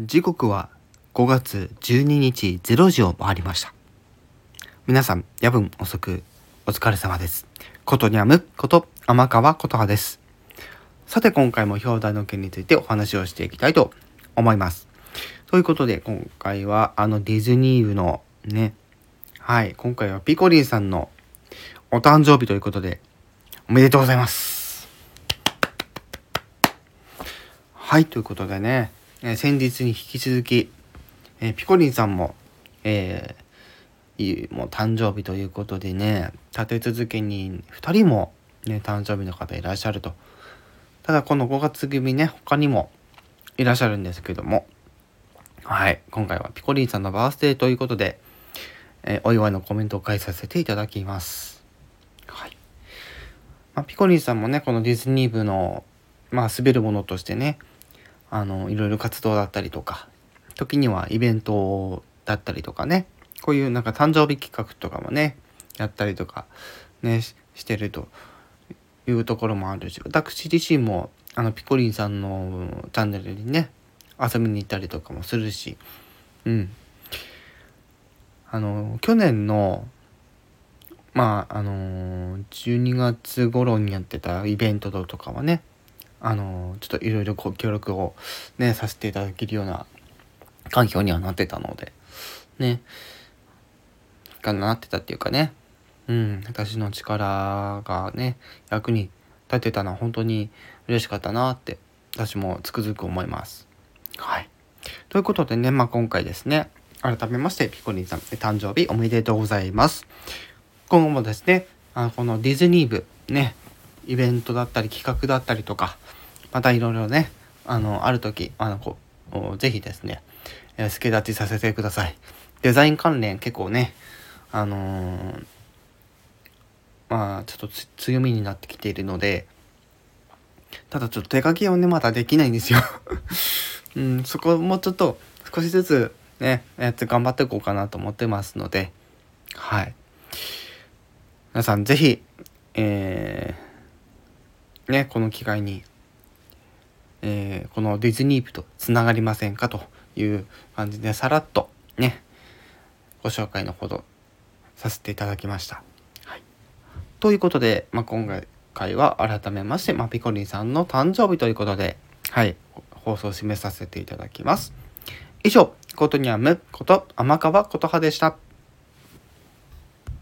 時刻は5月12日0時を回りました。皆さん、夜分遅くお疲れ様です。ことにゃむこと天川琴葉です。さて今回も表題の件についてお話をしていきたいと思います。ということで今回はあのディズニー部のね、はい、今回はピコリンさんのお誕生日ということでおめでとうございます。はい、ということでね、え先日に引き続き、えピコリンさんも、えーもう誕生日ということでね、立て続けに2人も、ね、誕生日の方いらっしゃると。ただこの5月組ね、他にもいらっしゃるんですけども、はい、今回はピコリンさんのバースデーということで、えーお祝いのコメントを返させていただきます。はい。まあ、ピコリンさんもね、このディズニー部の、まあ、滑るものとしてね、あの、いろいろ活動だったりとか、時にはイベントだったりとかね、こういうなんか誕生日企画とかもね、やったりとか、ね、してるというところもあるし、私自身も、あの、ピコリンさんのチャンネルにね、遊びに行ったりとかもするし、うん。あの、去年の、まあ、あの12月頃にやってたイベントとかはね、あのちょっといろいろ協力をね、させていただけるような環境にはなってたので、ね、がなってたっていうかね、うん、私の力がね、役に立てたのは本当に嬉しかったなって、私もつくづく思います。はい。ということでね、まあ今回ですね、改めましてピコリンさん、誕生日おめでとうございます。今後もですね、あこのディズニー部、ね、イベントだったり企画だったりとか、またいろいろね、あの、ある時、あの、こう、ぜひですね、えー助立ちさせてください。デザイン関連結構ね、あのーまあ、ちょっと強みになってきているので、ただちょっと手書きをね、まだできないんですよ。うん、そこもちょっと少しずつね、やって頑張っていこうかなと思ってますので、はい。皆さんぜひ、えーね、この機会に、えーこのディズニー部とつながりませんかという感じでさらっとね、ご紹介のほどさせていただきました。はい、ということで、まあ、今回は改めまして、まあ、ピコリンさんの誕生日ということで、はい、放送を締めさせていただきます。以上、ことにゃむこと天川琴葉でした。